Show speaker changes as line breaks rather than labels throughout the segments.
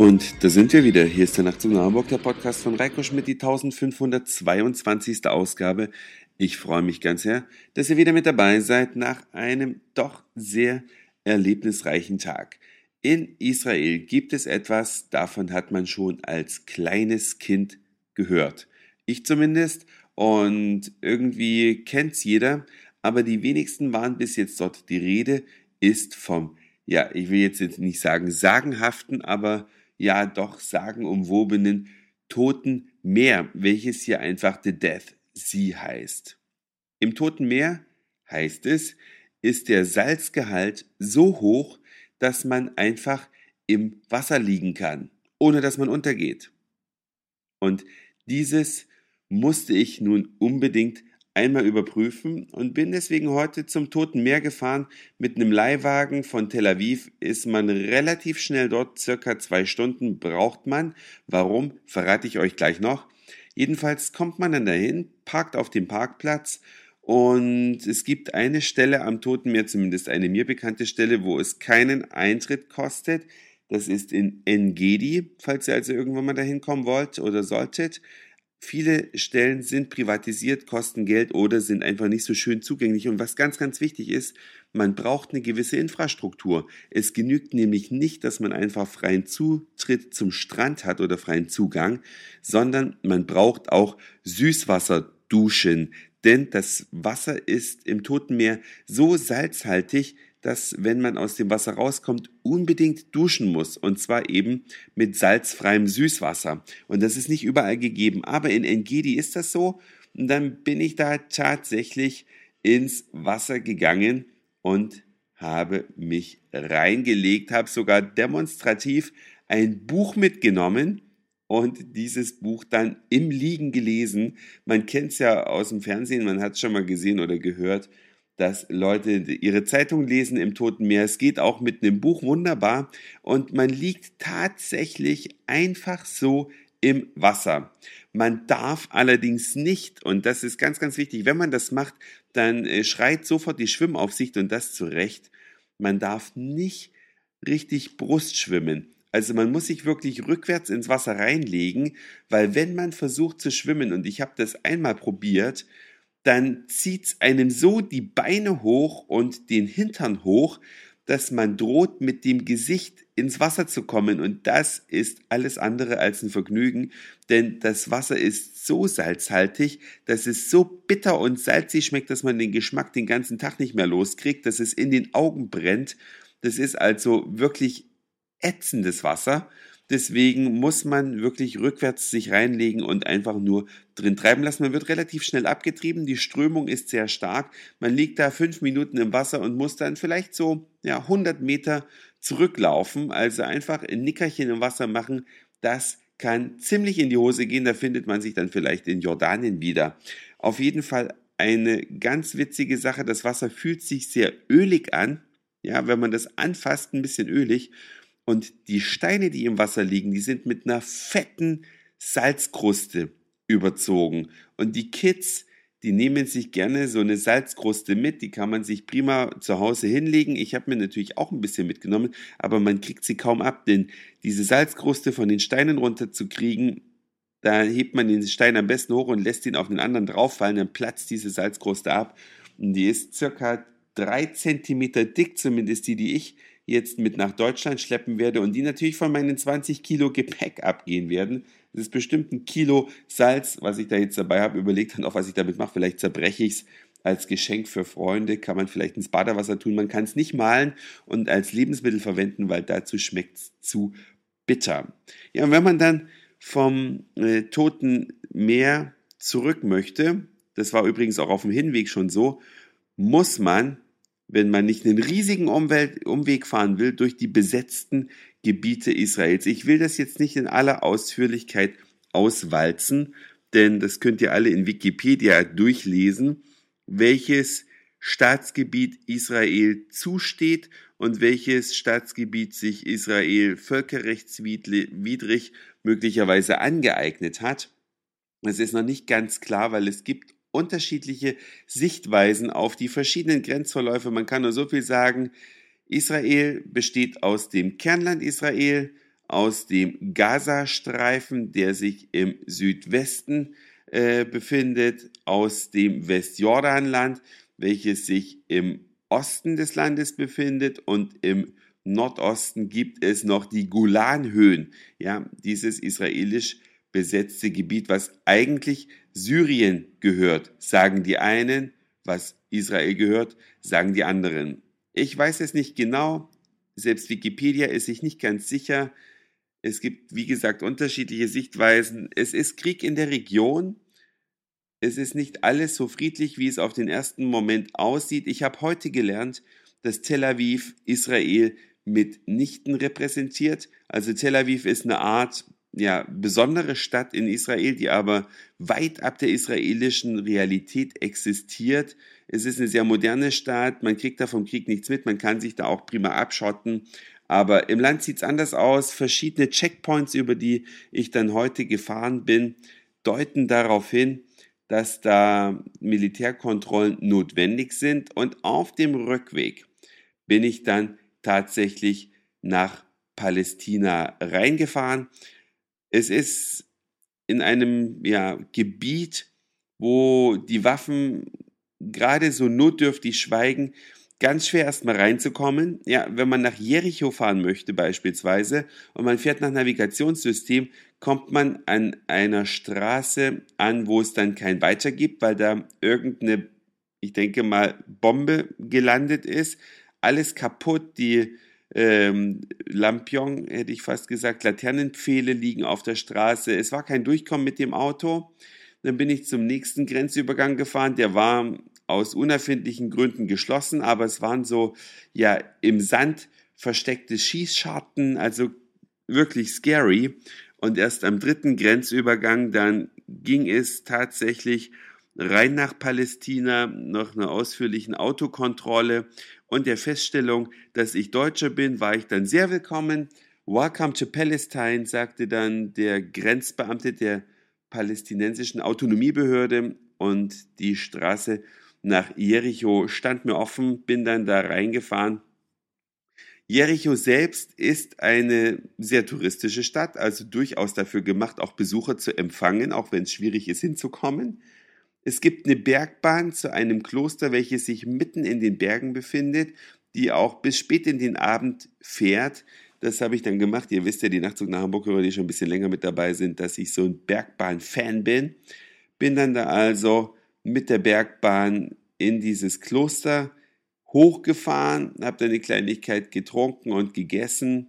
Und da sind wir wieder. Hier ist der Nachtzug nach Hamburg, der Podcast von Reiko Schmidt, die 1522. Ausgabe. Ich freue mich ganz sehr, dass ihr wieder mit dabei seid nach einem doch sehr erlebnisreichen Tag. In Israel gibt es etwas, davon hat man schon als kleines Kind gehört. Ich zumindest. Und irgendwie kennt's jeder. Aber die wenigsten waren bis jetzt dort. Die Rede ist vom, ja, ich will jetzt nicht sagen sagenhaften, aber ja doch sagenumwobenen Toten Meer, welches hier einfach The Death Sea heißt. Im Toten Meer heißt es, ist der Salzgehalt so hoch, dass man einfach im Wasser liegen kann, ohne dass man untergeht. Und dieses musste ich nun unbedingt einmal überprüfen und bin deswegen heute zum Toten Meer gefahren. Mit einem Leihwagen von Tel Aviv ist man relativ schnell dort, circa zwei Stunden braucht man. Warum, verrate ich euch gleich noch. Jedenfalls kommt man dann dahin, parkt auf dem Parkplatz und es gibt eine Stelle am Toten Meer, zumindest eine mir bekannte Stelle, wo es keinen Eintritt kostet. Das ist in Engedi, falls ihr also irgendwann mal dahin kommen wollt oder solltet. Viele Stellen sind privatisiert, kosten Geld oder sind einfach nicht so schön zugänglich. Und was ganz, ganz wichtig ist, man braucht eine gewisse Infrastruktur. Es genügt nämlich nicht, dass man einfach freien Zutritt zum Strand hat oder freien Zugang, sondern man braucht auch Süßwasserduschen. Denn das Wasser ist im Toten Meer so salzhaltig, dass, wenn man aus dem Wasser rauskommt, unbedingt duschen muss. Und zwar eben mit salzfreiem Süßwasser. Und das ist nicht überall gegeben. Aber in Engedi ist das so. Und dann bin ich da tatsächlich ins Wasser gegangen und habe mich reingelegt, habe sogar demonstrativ ein Buch mitgenommen und dieses Buch dann im Liegen gelesen. Man kennt es ja aus dem Fernsehen, man hat es schon mal gesehen oder gehört dass Leute ihre Zeitung lesen im Toten Meer. Es geht auch mit einem Buch wunderbar und man liegt tatsächlich einfach so im Wasser. Man darf allerdings nicht, und das ist ganz, ganz wichtig, wenn man das macht, dann äh, schreit sofort die Schwimmaufsicht und das zu Recht. Man darf nicht richtig Brust schwimmen. Also man muss sich wirklich rückwärts ins Wasser reinlegen, weil wenn man versucht zu schwimmen, und ich habe das einmal probiert, dann zieht's einem so die Beine hoch und den Hintern hoch, dass man droht, mit dem Gesicht ins Wasser zu kommen. Und das ist alles andere als ein Vergnügen, denn das Wasser ist so salzhaltig, dass es so bitter und salzig schmeckt, dass man den Geschmack den ganzen Tag nicht mehr loskriegt, dass es in den Augen brennt. Das ist also wirklich ätzendes Wasser. Deswegen muss man wirklich rückwärts sich reinlegen und einfach nur drin treiben lassen. Man wird relativ schnell abgetrieben. Die Strömung ist sehr stark. Man liegt da fünf Minuten im Wasser und muss dann vielleicht so ja, 100 Meter zurücklaufen. Also einfach ein Nickerchen im Wasser machen. Das kann ziemlich in die Hose gehen. Da findet man sich dann vielleicht in Jordanien wieder. Auf jeden Fall eine ganz witzige Sache. Das Wasser fühlt sich sehr ölig an. Ja, wenn man das anfasst, ein bisschen ölig. Und die Steine, die im Wasser liegen, die sind mit einer fetten Salzkruste überzogen. Und die Kids, die nehmen sich gerne so eine Salzkruste mit, die kann man sich prima zu Hause hinlegen. Ich habe mir natürlich auch ein bisschen mitgenommen, aber man kriegt sie kaum ab, denn diese Salzkruste von den Steinen runterzukriegen, da hebt man den Stein am besten hoch und lässt ihn auf den anderen drauffallen, dann platzt diese Salzkruste ab. Und die ist circa drei Zentimeter dick, zumindest die, die ich jetzt mit nach Deutschland schleppen werde und die natürlich von meinen 20 Kilo Gepäck abgehen werden. Das ist bestimmt ein Kilo Salz, was ich da jetzt dabei habe. Überlegt dann auch, was ich damit mache. Vielleicht zerbreche ich es als Geschenk für Freunde. Kann man vielleicht ins Badewasser tun. Man kann es nicht malen und als Lebensmittel verwenden, weil dazu schmeckt es zu bitter. Ja, und wenn man dann vom äh, Toten Meer zurück möchte, das war übrigens auch auf dem Hinweg schon so, muss man wenn man nicht einen riesigen Umwelt, Umweg fahren will durch die besetzten Gebiete Israels. Ich will das jetzt nicht in aller Ausführlichkeit auswalzen, denn das könnt ihr alle in Wikipedia durchlesen, welches Staatsgebiet Israel zusteht und welches Staatsgebiet sich Israel völkerrechtswidrig möglicherweise angeeignet hat. Es ist noch nicht ganz klar, weil es gibt unterschiedliche Sichtweisen auf die verschiedenen Grenzverläufe. Man kann nur so viel sagen, Israel besteht aus dem Kernland Israel, aus dem Gazastreifen, der sich im Südwesten äh, befindet, aus dem Westjordanland, welches sich im Osten des Landes befindet und im Nordosten gibt es noch die Golanhöhen, ja, dieses israelisch besetzte Gebiet, was eigentlich Syrien gehört, sagen die einen, was Israel gehört, sagen die anderen. Ich weiß es nicht genau, selbst Wikipedia ist sich nicht ganz sicher. Es gibt, wie gesagt, unterschiedliche Sichtweisen. Es ist Krieg in der Region. Es ist nicht alles so friedlich, wie es auf den ersten Moment aussieht. Ich habe heute gelernt, dass Tel Aviv Israel mitnichten repräsentiert. Also Tel Aviv ist eine Art ja, besondere Stadt in Israel, die aber weit ab der israelischen Realität existiert. Es ist eine sehr moderne Stadt, man kriegt da vom Krieg nichts mit, man kann sich da auch prima abschotten. Aber im Land sieht es anders aus. Verschiedene Checkpoints, über die ich dann heute gefahren bin, deuten darauf hin, dass da Militärkontrollen notwendig sind. Und auf dem Rückweg bin ich dann tatsächlich nach Palästina reingefahren. Es ist in einem ja, Gebiet, wo die Waffen gerade so notdürftig schweigen, ganz schwer erstmal reinzukommen. Ja, wenn man nach Jericho fahren möchte beispielsweise und man fährt nach Navigationssystem, kommt man an einer Straße an, wo es dann kein Weiter gibt, weil da irgendeine, ich denke mal, Bombe gelandet ist. Alles kaputt, die ähm, Lampion, hätte ich fast gesagt, Laternenpfähle liegen auf der Straße. Es war kein Durchkommen mit dem Auto. Dann bin ich zum nächsten Grenzübergang gefahren. Der war aus unerfindlichen Gründen geschlossen, aber es waren so, ja, im Sand versteckte Schießscharten, also wirklich scary. Und erst am dritten Grenzübergang dann ging es tatsächlich rein nach Palästina, nach einer ausführlichen Autokontrolle und der Feststellung, dass ich Deutscher bin, war ich dann sehr willkommen. Welcome to Palestine, sagte dann der Grenzbeamte der palästinensischen Autonomiebehörde und die Straße nach Jericho stand mir offen, bin dann da reingefahren. Jericho selbst ist eine sehr touristische Stadt, also durchaus dafür gemacht, auch Besucher zu empfangen, auch wenn es schwierig ist hinzukommen. Es gibt eine Bergbahn zu einem Kloster, welches sich mitten in den Bergen befindet, die auch bis spät in den Abend fährt. Das habe ich dann gemacht. Ihr wisst ja, die Nachtzug nach Hamburg, die schon ein bisschen länger mit dabei sind, dass ich so ein Bergbahn-Fan bin. Bin dann da also mit der Bergbahn in dieses Kloster hochgefahren, habe dann eine Kleinigkeit getrunken und gegessen,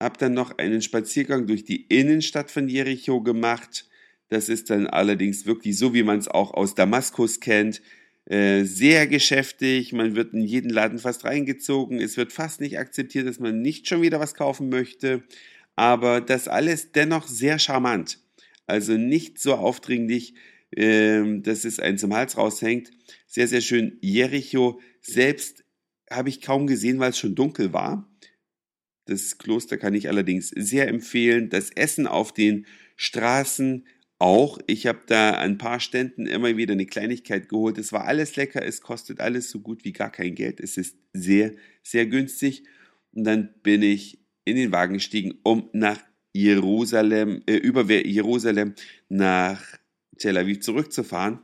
habe dann noch einen Spaziergang durch die Innenstadt von Jericho gemacht. Das ist dann allerdings wirklich so, wie man es auch aus Damaskus kennt. Äh, sehr geschäftig, man wird in jeden Laden fast reingezogen, es wird fast nicht akzeptiert, dass man nicht schon wieder was kaufen möchte, aber das alles dennoch sehr charmant. Also nicht so aufdringlich, ähm, dass es einen zum Hals raushängt. Sehr, sehr schön. Jericho selbst habe ich kaum gesehen, weil es schon dunkel war. Das Kloster kann ich allerdings sehr empfehlen. Das Essen auf den Straßen auch. Ich habe da an ein paar Ständen immer wieder eine Kleinigkeit geholt. Es war alles lecker, es kostet alles so gut wie gar kein Geld. Es ist sehr, sehr günstig. Und dann bin ich in den Wagen gestiegen, um nach Jerusalem, äh, über Jerusalem nach Tel Aviv zurückzufahren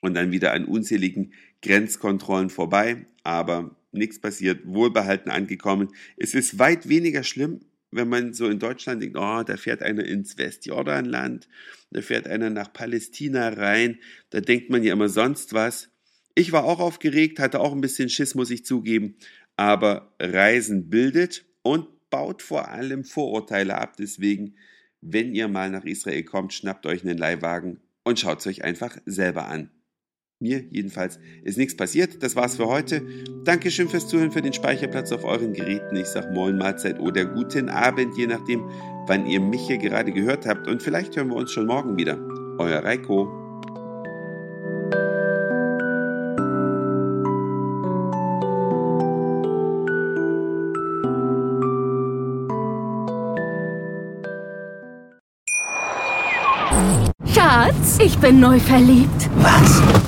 und dann wieder an unzähligen Grenzkontrollen vorbei, aber nichts passiert, wohlbehalten angekommen. Es ist weit weniger schlimm, wenn man so in Deutschland denkt, oh, da fährt einer ins Westjordanland, da fährt einer nach Palästina rein, da denkt man ja immer sonst was. Ich war auch aufgeregt, hatte auch ein bisschen Schiss, muss ich zugeben, aber Reisen bildet und baut vor allem Vorurteile ab. Deswegen wenn ihr mal nach Israel kommt, schnappt euch einen Leihwagen und schaut es euch einfach selber an. Mir jedenfalls ist nichts passiert. Das war's für heute. Dankeschön fürs Zuhören, für den Speicherplatz auf euren Geräten. Ich sag Moin Mahlzeit oder guten Abend, je nachdem, wann ihr mich hier gerade gehört habt. Und vielleicht hören wir uns schon morgen wieder. Euer Reiko.
Schatz, ich bin neu verliebt.
Was?